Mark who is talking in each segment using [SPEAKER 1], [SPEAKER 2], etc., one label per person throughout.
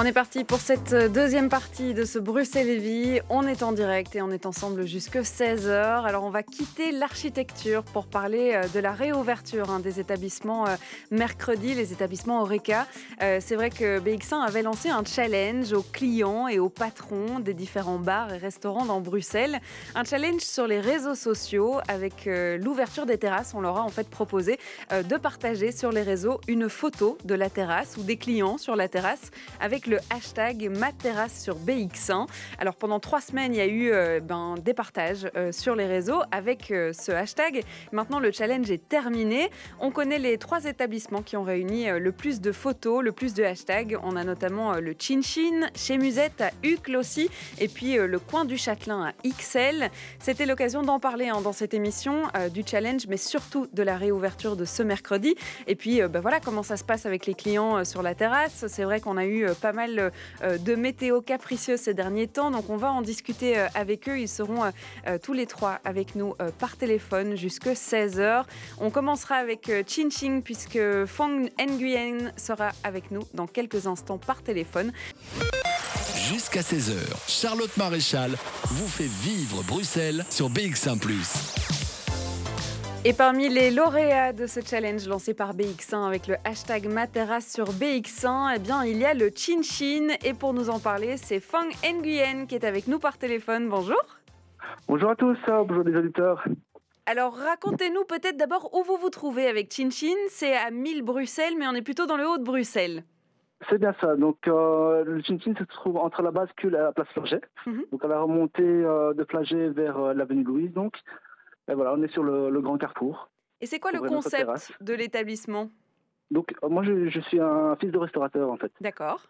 [SPEAKER 1] on est parti pour cette deuxième partie de ce Bruxelles-Lévis. On est en direct et on est ensemble jusque 16h. Alors on va quitter l'architecture pour parler euh, de la réouverture hein, des établissements euh, mercredi, les établissements Oreca. Euh, c'est vrai que BX1 avait lancé un challenge aux clients et aux patrons des différents bars et restaurants dans Bruxelles. Un challenge sur les réseaux sociaux avec l'ouverture des terrasses. On leur a en fait proposé de partager sur les réseaux une photo de la terrasse ou des clients sur la terrasse avec le hashtag Materrasse sur BX1. Alors pendant trois semaines, il y a eu euh, ben, des partages euh, sur les réseaux avec euh, ce hashtag. Maintenant, le challenge est terminé. On connaît les trois établissements qui ont réuni le plus de photos, le plus de hashtags. On a notamment le Chin Chin, chez Musette à Uccle aussi, et puis le coin du Châtelain à XL. C'était l'occasion d'en parler hein, dans cette émission du challenge, mais surtout de la réouverture de ce mercredi. Et puis ben voilà comment ça se passe avec les clients sur la terrasse. C'est vrai qu'on a eu pas mal euh, de météo capricieuse ces derniers temps. Donc on va en discuter euh, avec eux. Ils seront euh, tous les trois avec nous par téléphone jusque 16h. On commencera avec Chin Ching puisque Fong Nguyen sera avec nous dans quelques instants par téléphone.
[SPEAKER 2] Jusqu'à 16h, Charlotte Maréchal vous fait vivre Bruxelles sur BX1 ⁇
[SPEAKER 1] et parmi les lauréats de ce challenge lancé par BX1 avec le hashtag Matera sur BX1, eh bien, il y a le Chin Chin. Et pour nous en parler, c'est Fang Nguyen qui est avec nous par téléphone. Bonjour.
[SPEAKER 3] Bonjour à tous, hein, bonjour les auditeurs.
[SPEAKER 1] Alors racontez-nous peut-être d'abord où vous vous trouvez avec Chin Chin. C'est à 1000 Bruxelles, mais on est plutôt dans le haut de Bruxelles.
[SPEAKER 3] C'est bien ça. Donc, euh, le Chin Chin se trouve entre la bascule et la place Flaget. Mhm. Donc, à la remontée euh, de Flaget vers euh, l'avenue Louise. Donc, et voilà, on est sur le, grand carrefour.
[SPEAKER 1] Et c'est quoi le concept de l'établissement?
[SPEAKER 3] Donc, euh, moi, je, suis un fils de restaurateur, en fait.
[SPEAKER 1] D'accord.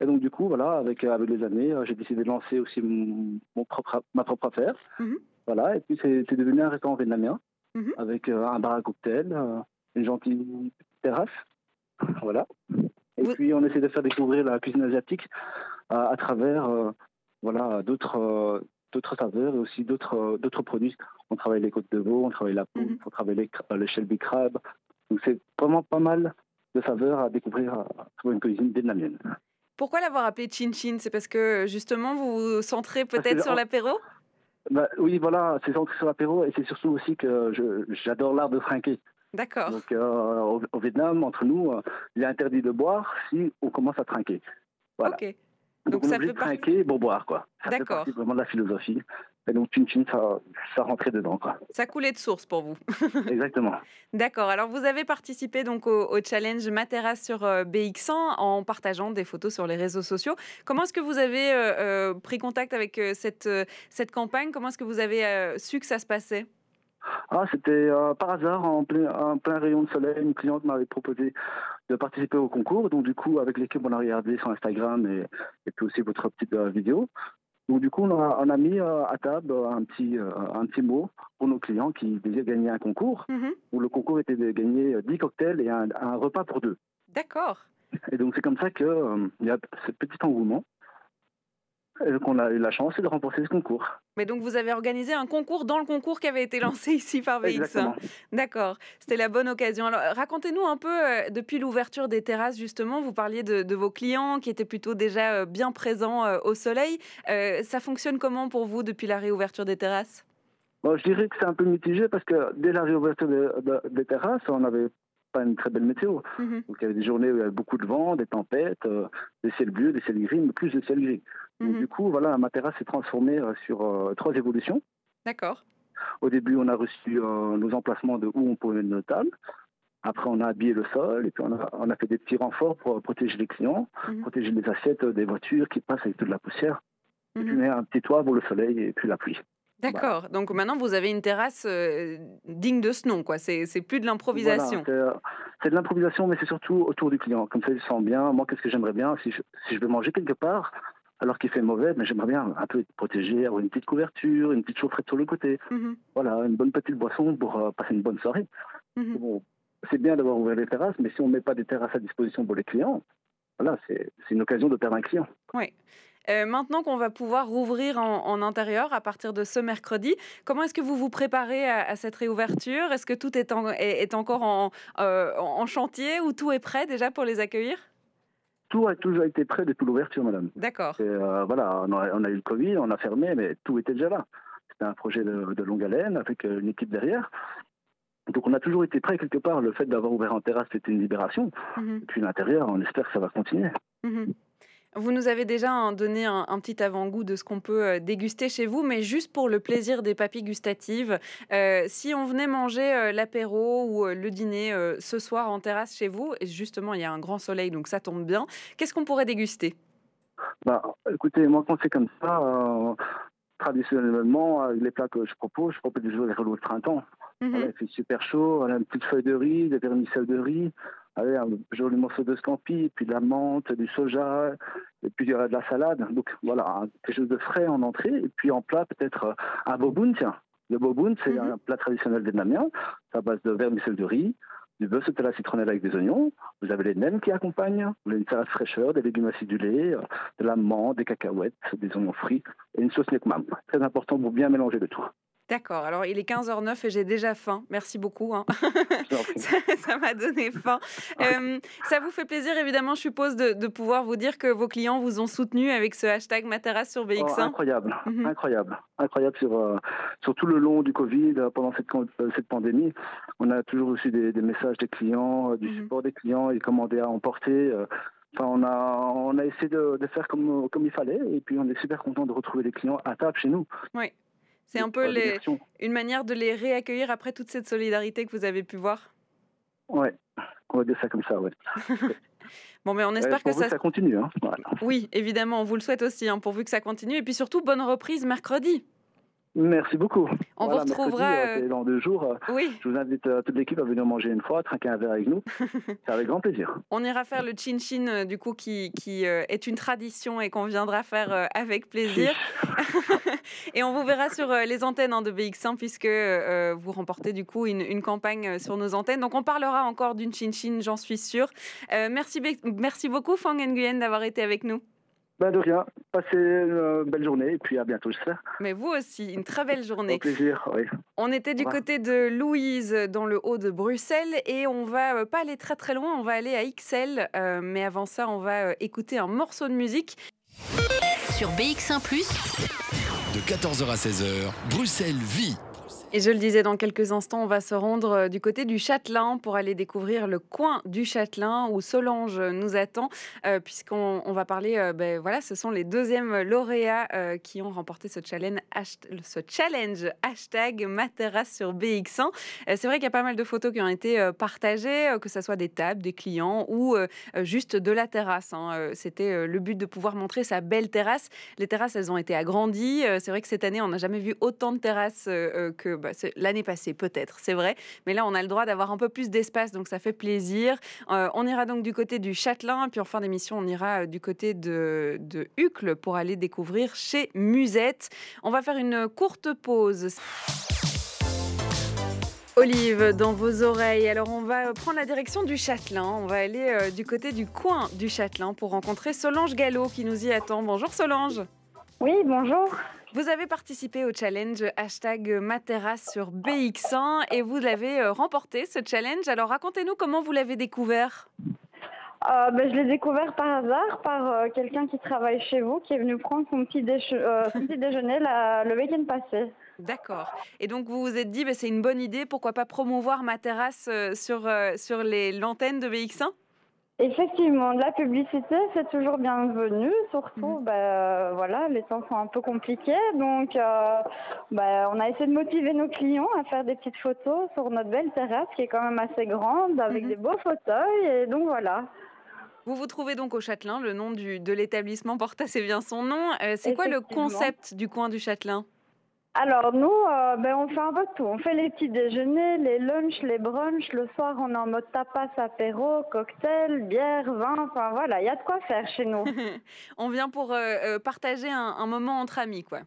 [SPEAKER 3] Et donc, du coup, voilà, avec, euh, avec les années, euh, j'ai décidé de lancer aussi mon, propre, ma propre affaire. Mhm. Voilà, et puis c'est devenu un restaurant vietnamien, mhm. avec un bar à cocktail, une gentille terrasse. voilà. Et puis, on essaie de faire découvrir la cuisine asiatique à, travers voilà, d'autres saveurs et aussi d'autres d'autres produits. On travaille les côtes de veau, on travaille la poule, mhm. on travaille les, le shelby crab. Donc c'est vraiment pas mal de saveurs à découvrir sur une cuisine vietnamienne.
[SPEAKER 1] Pourquoi l'avoir appelé Chin Chin? C'est parce que justement vous vous centrez peut-être sur l'apéro?
[SPEAKER 3] Bah, Oui, voilà, c'est centré sur l'apéro et c'est surtout aussi que j'adore l'art de frinquer.
[SPEAKER 1] D'accord.
[SPEAKER 3] Donc euh, au, Vietnam, entre nous, euh, il est interdit de boire si on commence à trinquer. Voilà. Ok. Donc, ça fait trinquer pour boire, quoi. D'accord. C'est vraiment de la philosophie. Et donc, Chin Chin, ça, ça rentrait dedans, quoi.
[SPEAKER 1] Ça coulait de source pour vous.
[SPEAKER 3] Exactement.
[SPEAKER 1] D'accord. Alors, vous avez participé donc au, challenge Matera sur euh, BX1 en partageant des photos sur les réseaux sociaux. Comment est-ce que vous avez euh, euh, pris contact avec cette, cette campagne? Comment est-ce que vous avez su que ça se passait?
[SPEAKER 3] Ah, c'était euh, par hasard, en plein, plein, rayon de soleil, une cliente m'avait proposé de participer au concours. Donc, du coup, avec l'équipe, on a regardé sur Instagram et, et puis aussi votre petite euh, vidéo. Donc, du coup, on a, on a mis euh, à table un petit, un petit mot pour nos clients qui devaient gagner un concours, mm-hmm. où le concours était de gagner 10 cocktails et un, un repas pour deux.
[SPEAKER 1] D'accord.
[SPEAKER 3] Et donc, c'est comme ça qu'il il y a ce petit engouement qu'on a eu la chance de remporter ce concours.
[SPEAKER 1] Mais donc vous avez organisé un concours dans le concours qui avait été lancé ici par VX. D'accord, c'était la bonne occasion. Alors racontez-nous un peu, euh, depuis l'ouverture des terrasses justement, vous parliez de, vos clients qui étaient plutôt déjà euh, bien présents euh, au soleil. ça fonctionne comment pour vous depuis la réouverture des terrasses?
[SPEAKER 3] Je dirais que c'est un peu mitigé parce que dès la réouverture des terrasses, on avait pas une très belle météo. Mhm. Donc il y avait des journées où il y avait beaucoup de vent, des tempêtes, des ciels bleus, des ciels gris, mais plus de ciels gris. Mhm. du coup, voilà, ma terrasse s'est transformée euh, sur euh, trois évolutions.
[SPEAKER 1] D'accord.
[SPEAKER 3] Au début, on a reçu euh, nos emplacements de où on pouvait mettre nos tables. Après, on a habillé le sol et puis on a, on a fait des petits renforts pour protéger les clients, mhm. protéger les assiettes des voitures qui passent avec toute la poussière. Et puis, un petit toit pour le soleil et puis la pluie.
[SPEAKER 1] D'accord. Donc maintenant, vous avez une terrasse digne de ce nom, quoi. C'est plus de l'improvisation.
[SPEAKER 3] c'est de l'improvisation, mais c'est surtout autour du client. Comme ça, il se sent bien. Moi, qu'est-ce que j'aimerais bien si je, si je veux manger quelque part alors qu'il fait mauvais, mais j'aimerais bien un peu être protégé, avoir une petite couverture, une petite chaufferette sur le côté. Mhm. Voilà, une bonne petite boisson pour euh, passer une bonne soirée. Mhm. Bon, c'est bien d'avoir ouvert les terrasses, mais si on ne met pas des terrasses à disposition pour les clients, voilà, c'est une occasion de perdre un client.
[SPEAKER 1] Oui. maintenant qu'on va pouvoir rouvrir en, intérieur à partir de ce mercredi, comment est-ce que vous vous préparez à, cette réouverture? Est-ce que tout est, est, encore en, en chantier ou tout est prêt déjà pour les accueillir?
[SPEAKER 3] Tout a toujours été prêt depuis l'ouverture, madame.
[SPEAKER 1] D'accord.
[SPEAKER 3] Euh, voilà, on a, eu le Covid, on a fermé, mais tout était déjà là. C'était un projet de, longue haleine avec euh, une équipe derrière. Donc on a toujours été prêt quelque part. Le fait d'avoir ouvert en terrasse, c'était une libération. Mhm. Et puis l'intérieur, on espère que ça va continuer. Mhm.
[SPEAKER 1] Vous nous avez déjà donné un, petit avant-goût de ce qu'on peut euh, déguster chez vous, mais juste pour le plaisir des papilles gustatives, euh, si on venait manger euh, l'apéro ou le dîner ce soir en terrasse chez vous, et justement il y a un grand soleil donc ça tombe bien, qu'est-ce qu'on pourrait déguster?
[SPEAKER 3] Bah, Écoutez, moi quand c'est comme ça, traditionnellement, les plats que je propose, je propose des rouleaux de printemps. Mmh il fait super chaud, on a une petite feuille de riz, des vermicelles de riz, allez, un joli morceau de scampi, puis de la menthe, du soja, et puis de la salade. Donc voilà, quelque chose de frais en entrée, et puis en plat peut-être euh, un boboon, tiens. Le boboon, c'est mhm. un plat traditionnel vietnamien, à base de vermicelle de riz, du beurre sauté à la citronnelle avec des oignons. Vous avez les nems qui accompagnent. Vous avez une salade fraîcheur, des légumes acidulés, euh, de la menthe, des cacahuètes, des oignons frits et une sauce nekmam. Très important pour bien mélanger le tout.
[SPEAKER 1] D'accord, alors il est 15h09 et j'ai déjà faim. Merci beaucoup. Hein. ça m'a donné faim. ça vous fait plaisir, évidemment, je suppose, de, pouvoir vous dire que vos clients vous ont soutenu avec ce hashtag Materas sur BX1.
[SPEAKER 3] Oh, incroyable, mhm. incroyable, incroyable sur, euh, sur tout le long du Covid, euh, pendant cette, euh, cette pandémie. On a toujours reçu des, messages des clients, du mhm. support des clients, ils commandaient à emporter. Enfin, on a, on a essayé de, de, faire comme, comme il fallait et puis on est super content de retrouver les clients à table chez nous.
[SPEAKER 1] Oui. C'est un peu une manière de les réaccueillir après toute cette solidarité que vous avez pu voir?
[SPEAKER 3] Ouais, on va dire ça comme ça, ouais.
[SPEAKER 1] bon, mais on espère que ça...
[SPEAKER 3] ça continue. Hein.
[SPEAKER 1] Oui, évidemment, on vous le souhaite aussi, hein, pourvu que ça continue. Et puis surtout, bonne reprise mercredi.
[SPEAKER 3] Merci beaucoup.
[SPEAKER 1] On vous retrouvera
[SPEAKER 3] euh, dans deux jours. Euh,
[SPEAKER 1] oui.
[SPEAKER 3] Je vous invite euh, toute l'équipe à venir manger une fois, trinquer un verre avec nous. C'est avec grand plaisir.
[SPEAKER 1] On ira faire le chin chin du coup qui, qui est une tradition et qu'on viendra faire avec plaisir. et on vous verra sur les antennes hein, de BX1 puisque vous remportez du coup une, une, campagne sur nos antennes. Donc on parlera encore d'une chin chin, j'en suis sûre. merci, merci beaucoup Fang Nguyen d'avoir été avec nous.
[SPEAKER 3] Ben de rien. Passez une belle journée et puis à bientôt, j'espère.
[SPEAKER 1] Mais vous aussi, une très belle journée.
[SPEAKER 3] Au plaisir, oui.
[SPEAKER 1] On était du côté de Louise dans le haut de Bruxelles et on va euh, pas aller très très loin, on va aller à XL. Euh, mais avant ça, on va euh, écouter un morceau de musique.
[SPEAKER 2] Sur BX1 ⁇ de 14h à 16h, Bruxelles vit.
[SPEAKER 1] Et je le disais, dans quelques instants, on va se rendre euh, du côté du Châtelain pour aller découvrir le coin du Châtelain où Solange nous attend, euh, puisqu'on va parler, euh, ben, voilà, ce sont les deuxièmes lauréats qui ont remporté ce challenge, ce challenge hashtag Materas sur BX1. C'est vrai qu'il y a pas mal de photos qui ont été partagées, que ce soit des tables, des clients ou juste de la terrasse. Hein. C'était le but de pouvoir montrer sa belle terrasse. Les terrasses, elles ont été agrandies. C'est vrai que cette année, on n'a jamais vu autant de terrasses que bah, l'année passée, peut-être, c'est vrai. Mais là, on a le droit d'avoir un peu plus d'espace, donc ça fait plaisir. Euh, on ira donc du côté du Châtelain, puis en fin d'émission, on ira euh, du côté de, de Hucle pour aller découvrir chez Musette. On va faire une courte pause. Olive dans vos oreilles. Alors on va prendre la direction du Châtelain. On va aller euh, du côté du coin du Châtelain pour rencontrer Solange Gallo qui nous y attend. Bonjour Solange.
[SPEAKER 4] Oui, bonjour.
[SPEAKER 1] Vous avez participé au challenge hashtag Materas sur BX1 et vous l'avez euh, remporté ce challenge. Alors racontez-nous comment vous l'avez découvert.
[SPEAKER 4] Euh, ben, je l'ai découvert par hasard par euh, quelqu'un qui travaille chez vous qui est venu prendre son petit, déjeuner le week-end passé.
[SPEAKER 1] D'accord. Et donc vous vous êtes dit, ben, c'est une bonne idée, pourquoi pas promouvoir ma terrasse sur, sur l'antenne de BX1
[SPEAKER 4] Effectivement, de la publicité, c'est toujours bienvenu. Surtout, mhm. bah, voilà, les temps sont un peu compliqués. Donc, euh, bah, on a essayé de motiver nos clients à faire des petites photos sur notre belle terrasse qui est quand même assez grande avec mhm. des beaux fauteuils. Et donc, voilà.
[SPEAKER 1] Vous vous trouvez donc au Châtelain. Le nom du, de l'établissement porte assez bien son nom. Euh, c'est quoi le concept du coin du Châtelain?
[SPEAKER 4] Alors nous, euh, ben, on fait un peu tout. On fait les petits déjeuners, les lunchs, les brunchs. Le soir, on est en mode tapas, apéro, cocktail, bière, vin. Enfin voilà, il y a de quoi faire chez nous.
[SPEAKER 1] on vient pour euh, euh, partager un, moment entre amis, quoi.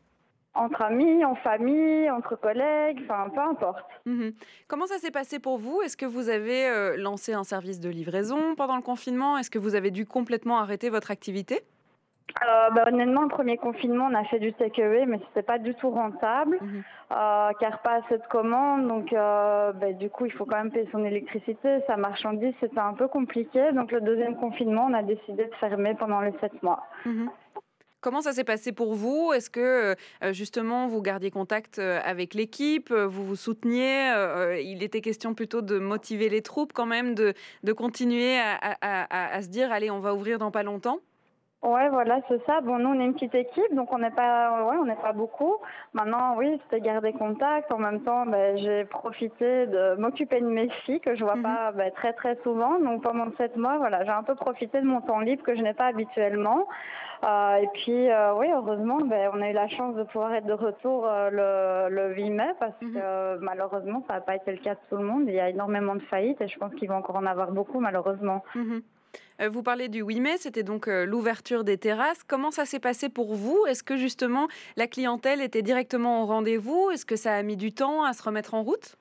[SPEAKER 4] Entre amis, en famille, entre collègues, enfin peu importe.
[SPEAKER 1] Mmh Comment ça s'est passé pour vous? Est-ce que vous avez lancé un service de livraison pendant le confinement? Est-ce que vous avez dû complètement arrêter votre activité?
[SPEAKER 4] Euh, bah, honnêtement, le premier confinement, on a fait du takeaway, mais c'était pas du tout rentable, mhm. euh, car pas assez de commandes. Donc, euh, bah, du coup, il faut quand même payer son électricité, sa marchandise, c'était un peu compliqué. Donc, le deuxième confinement, on a décidé de fermer pendant les sept mois. Mhm.
[SPEAKER 1] Comment ça s'est passé pour vous? Est-ce que justement vous gardiez contact avec l'équipe, vous vous souteniez? Il était question plutôt de motiver les troupes quand même, de, de continuer à, à, à se dire allez, on va ouvrir dans pas longtemps?
[SPEAKER 4] Ouais, voilà, c'est ça. Bon, nous, on est une petite équipe, donc on n'est pas, ouais, on n'est pas beaucoup. Maintenant, oui, c'était garder contact. En même temps, ben, j'ai profité de m'occuper de mes filles que je vois mhm. pas ben, très très souvent. Donc pendant sept mois, voilà, j'ai un peu profité de mon temps libre que je n'ai pas habituellement. Euh, et puis, euh, oui, heureusement, ben, on a eu la chance de pouvoir être de retour euh, le, le 8 mai parce mhm. que malheureusement, ça n'a pas été le cas de tout le monde. Il y a énormément de faillites et je pense qu'il va encore en avoir beaucoup, malheureusement.
[SPEAKER 1] Mhm. Vous parlez du 8 mai, c'était donc euh, l'ouverture des terrasses. Comment ça s'est passé pour vous? Est-ce que justement la clientèle était directement au rendez-vous? Est-ce que ça a mis du temps à se remettre en route?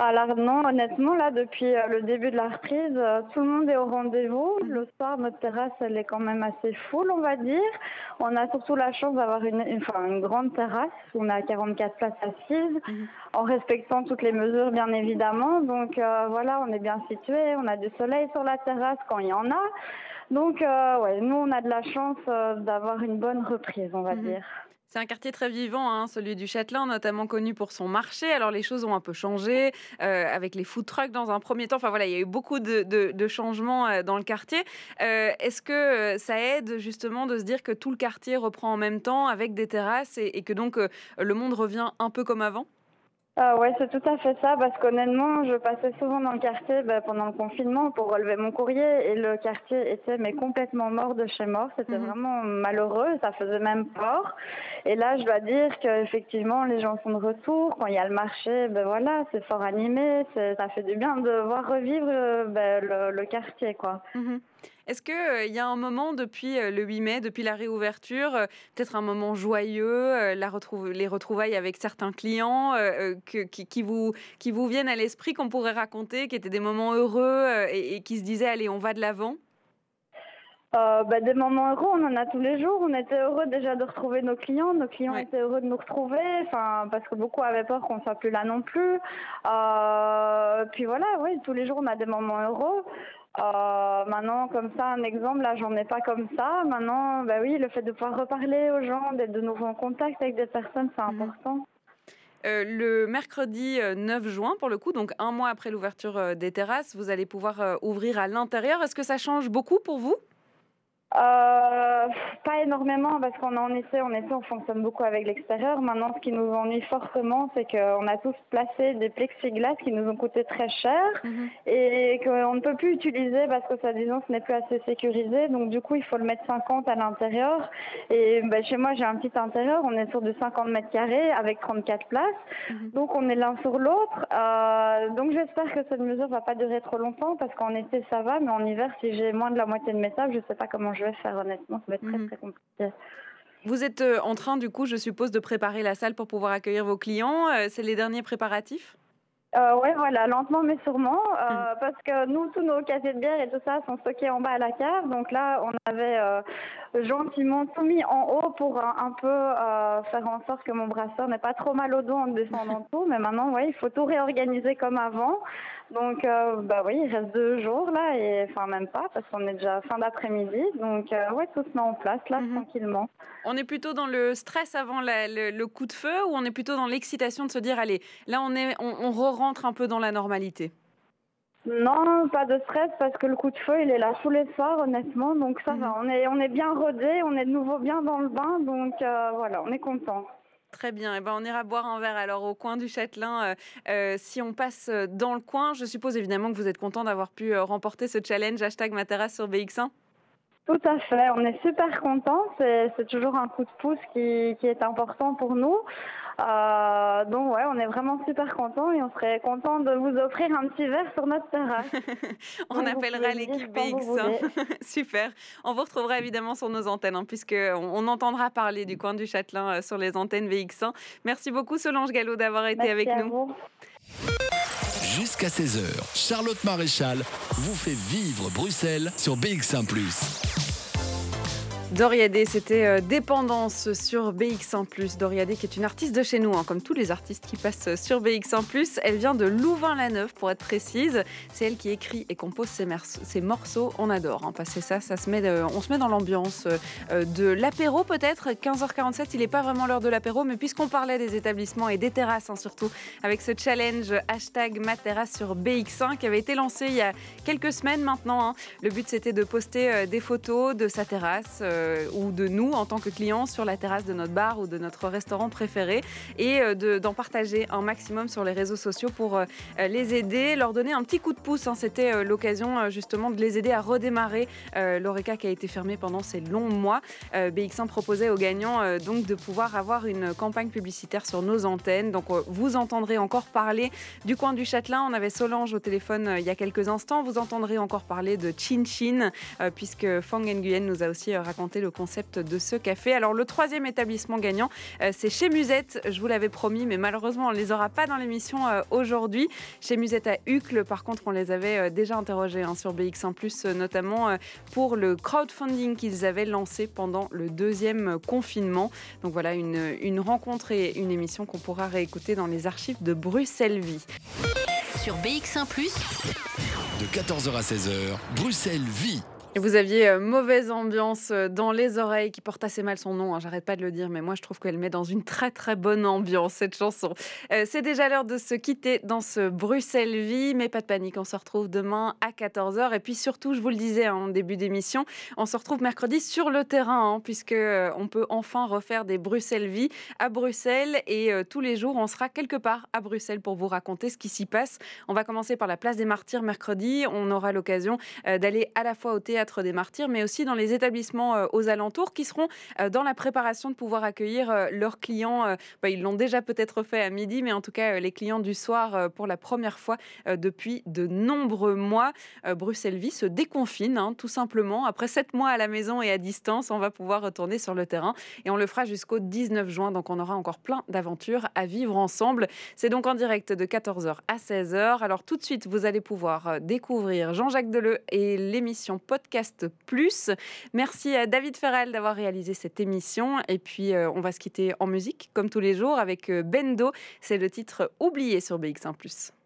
[SPEAKER 4] Alors non, honnêtement, là, depuis euh, le début de la reprise, euh, tout le monde est au rendez-vous. Mhm. Le soir, notre terrasse, elle est quand même assez full, on va dire. On a surtout la chance d'avoir une, une, grande terrasse. On a 44 places assises, mhm. en respectant toutes les mesures, bien évidemment. Donc euh, voilà, on est bien situé. On a du soleil sur la terrasse quand il y en a. Donc ouais, nous, on a de la chance d'avoir une bonne reprise, on va mhm. dire.
[SPEAKER 1] C'est un quartier très vivant, hein, celui du Châtelain, notamment connu pour son marché. Alors les choses ont un peu changé euh, avec les food trucks dans un premier temps. Enfin voilà, il y a eu beaucoup de, changements euh, dans le quartier. Euh, est-ce que ça aide justement de se dire que tout le quartier reprend en même temps avec des terrasses et que donc le monde revient un peu comme avant?
[SPEAKER 4] Ah ouais, c'est tout à fait ça, parce qu'honnêtement, je passais souvent dans le quartier bah, pendant le confinement pour relever mon courrier et le quartier était mais complètement mort de chez mort. C'était mhm. vraiment malheureux, ça faisait même peur. Et là, je dois dire qu'effectivement, les gens sont de retour. Quand il y a le marché, ben voilà, c'est fort animé, ça fait du bien de voir revivre ben, le, quartier, quoi.
[SPEAKER 1] Mhm. Est-ce qu'il euh, il y a un moment depuis euh, le 8 mai, depuis la réouverture, euh, peut-être un moment joyeux, la les retrouvailles avec certains clients qui, vous, qui vous viennent à l'esprit, qu'on pourrait raconter, qui étaient des moments heureux et, qui se disaient, allez, on va de l'avant?
[SPEAKER 4] Bah, des moments heureux, on en a tous les jours. On était heureux déjà de retrouver nos clients. Nos clients étaient heureux de nous retrouver, enfin parce que beaucoup avaient peur qu'on soit plus là non plus. puis voilà, oui, tous les jours on a des moments heureux. Euh, maintenant, comme ça, un exemple, là, j'en ai pas comme ça. Maintenant, bah oui, le fait de pouvoir reparler aux gens, d'être de nouveau en contact avec des personnes, c'est mhm. important.
[SPEAKER 1] Euh, le mercredi 9 euh, juin, pour le coup, donc un mois après l'ouverture des terrasses, vous allez pouvoir ouvrir à l'intérieur. Est-ce que ça change beaucoup pour vous?
[SPEAKER 4] Euh, pas énormément parce qu'on en essai, en essai, on fonctionne beaucoup avec l'extérieur. Maintenant, ce qui nous ennuie fortement, c'est qu'on a tous placé des plexiglas qui nous ont coûté très cher mhm. et qu'on ne peut plus utiliser parce que ça, disons, ce n'est plus assez sécurisé. Donc, du coup, il faut le mettre 50 à l'intérieur. Et ben, chez moi, j'ai un petit intérieur. On est sur du 50 mètres carrés avec 34 places. Mhm. Donc, on est l'un sur l'autre. Euh, donc, j'espère que cette mesure va pas durer trop longtemps parce qu'en été, ça va, mais en hiver, si j'ai moins de la moitié de mes tables, je sais pas comment je je vais faire honnêtement, ça va être très mhm. très compliqué.
[SPEAKER 1] Vous êtes euh, en train, du coup, je suppose, de préparer la salle pour pouvoir accueillir vos clients. Euh, c'est les derniers préparatifs?
[SPEAKER 4] Euh, ouais, voilà, lentement mais sûrement, euh, mhm. parce que nous, tous nos casiers de bière et tout ça sont stockés en bas à la cave. Donc là, on avait euh, gentiment tout mis en haut pour un, peu euh, faire en sorte que mon brasseur n'ait pas trop mal au dos en descendant tout. Mais maintenant, ouais, il faut tout réorganiser comme avant. Donc, bah oui, il reste deux jours là, et enfin même pas, parce qu'on est déjà fin d'après-midi. Donc, ouais, tout se met en place là, mhm. tranquillement.
[SPEAKER 1] On est plutôt dans le stress avant le, coup de feu, ou on est plutôt dans l'excitation de se dire, allez, là, on est, on, on rentre un peu dans la normalité?
[SPEAKER 4] Non, pas de stress parce que le coup de feu, il est là tous les soirs, honnêtement. Donc ça va, mhm. on est, on est bien rodé, on est de nouveau bien dans le bain. Donc euh, voilà, on est content.
[SPEAKER 1] Très bien. Et eh ben, on ira boire un verre alors au coin du Châtelain. Euh, euh, si on passe dans le coin, je suppose évidemment que vous êtes content d'avoir pu remporter ce challenge hashtag Matera sur BX1.
[SPEAKER 4] Tout à fait, on est super contents. C'est toujours un coup de pouce qui, qui est important pour nous. Euh, donc ouais, on est vraiment super contents et on serait content de vous offrir un petit verre sur notre terrasse.
[SPEAKER 1] on appellera l'équipe BX. super. On vous retrouvera évidemment sur nos antennes hein, puisque on, entendra parler du coin du Châtelain euh, sur les antennes BX1. Merci beaucoup Solange Gallo d'avoir été avec nous.
[SPEAKER 2] Jusqu'à 16h, Charlotte Maréchal vous fait vivre Bruxelles sur BX1 ⁇
[SPEAKER 1] Doriadé, c'était euh, Dépendance sur BX1+. Doriadé qui est une artiste de chez nous, hein, comme tous les artistes qui passent sur BX1+. Elle vient de Louvain-la-Neuve pour être précise. C'est elle qui écrit et compose ses, morceaux. On adore hein, passer ça, met, on se met dans l'ambiance euh, de l'apéro peut-être. 15h47, il n'est pas vraiment l'heure de l'apéro, mais puisqu'on parlait des établissements et des terrasses hein, surtout, avec ce challenge hashtag ma sur BX1 qui avait été lancé il y a quelques semaines maintenant. Le but c'était de poster euh, des photos de sa terrasse euh, ou de nous en tant que clients sur la terrasse de notre bar ou de notre restaurant préféré et euh, d'en partager un maximum sur les réseaux sociaux pour euh, les aider, leur donner un petit coup de pouce. Hein. C'était l'occasion justement de les aider à redémarrer l'ORECA qui a été fermé pendant ces longs mois. BX1 proposait aux gagnants donc de pouvoir avoir une campagne publicitaire sur nos antennes. Donc vous entendrez encore parler du coin du Châtelain. On avait Solange au téléphone il y a quelques instants. Vous entendrez encore parler de Chin Chin puisque Fang Nguyen nous a aussi raconté le concept de ce café. Alors le troisième établissement gagnant, euh, c'est chez Musette. Je vous l'avais promis, mais malheureusement on ne les aura pas dans l'émission euh, aujourd'hui. Chez Musette à Uccle, par contre, on les avait euh, déjà interrogés hein, sur BX1+, notamment pour le crowdfunding qu'ils avaient lancé pendant le deuxième confinement. Donc voilà, une, une rencontre et une émission qu'on pourra réécouter dans les archives de Bruxelles Vie.
[SPEAKER 2] Sur BX1+, de 14h à 16h, Bruxelles Vie.
[SPEAKER 1] Vous aviez euh, mauvaise ambiance euh, dans les oreilles qui porte assez mal son nom, hein, j'arrête pas de le dire, mais moi je trouve qu'elle met dans une très très bonne ambiance cette chanson. Euh, c'est déjà l'heure de se quitter dans ce Bruxelles Vie, mais pas de panique, on se retrouve demain à 14h. Et puis surtout, je vous le disais hein, en début d'émission, on se retrouve mercredi sur le terrain, hein, puisque peut enfin refaire des Bruxelles Vie à Bruxelles. Et tous les jours, on sera quelque part à Bruxelles pour vous raconter ce qui s'y passe. On va commencer par la place des Martyrs mercredi. On aura l'occasion d'aller à la fois au théâtre des Martyrs, mais aussi dans les établissements euh, aux alentours qui seront euh, dans la préparation de pouvoir accueillir euh, leurs clients. Bah, ils l'ont déjà peut-être fait à midi, mais en tout cas les clients du soir pour la première fois depuis de nombreux mois. Bruxelles Vie se déconfine, hein, tout simplement. Après sept mois à la maison et à distance, on va pouvoir retourner sur le terrain et on le fera jusqu'au 19 juin. Donc on aura encore plein d'aventures à vivre ensemble. C'est donc en direct de 14h à 16h. Alors tout de suite, vous allez pouvoir découvrir Jean-Jacques Deleu et l'émission podcast plus. Merci à David Ferrel d'avoir réalisé cette émission. Et puis, euh, on va se quitter en musique, comme tous les jours, avec euh, Bendo. C'est le titre oublié sur BX1 ⁇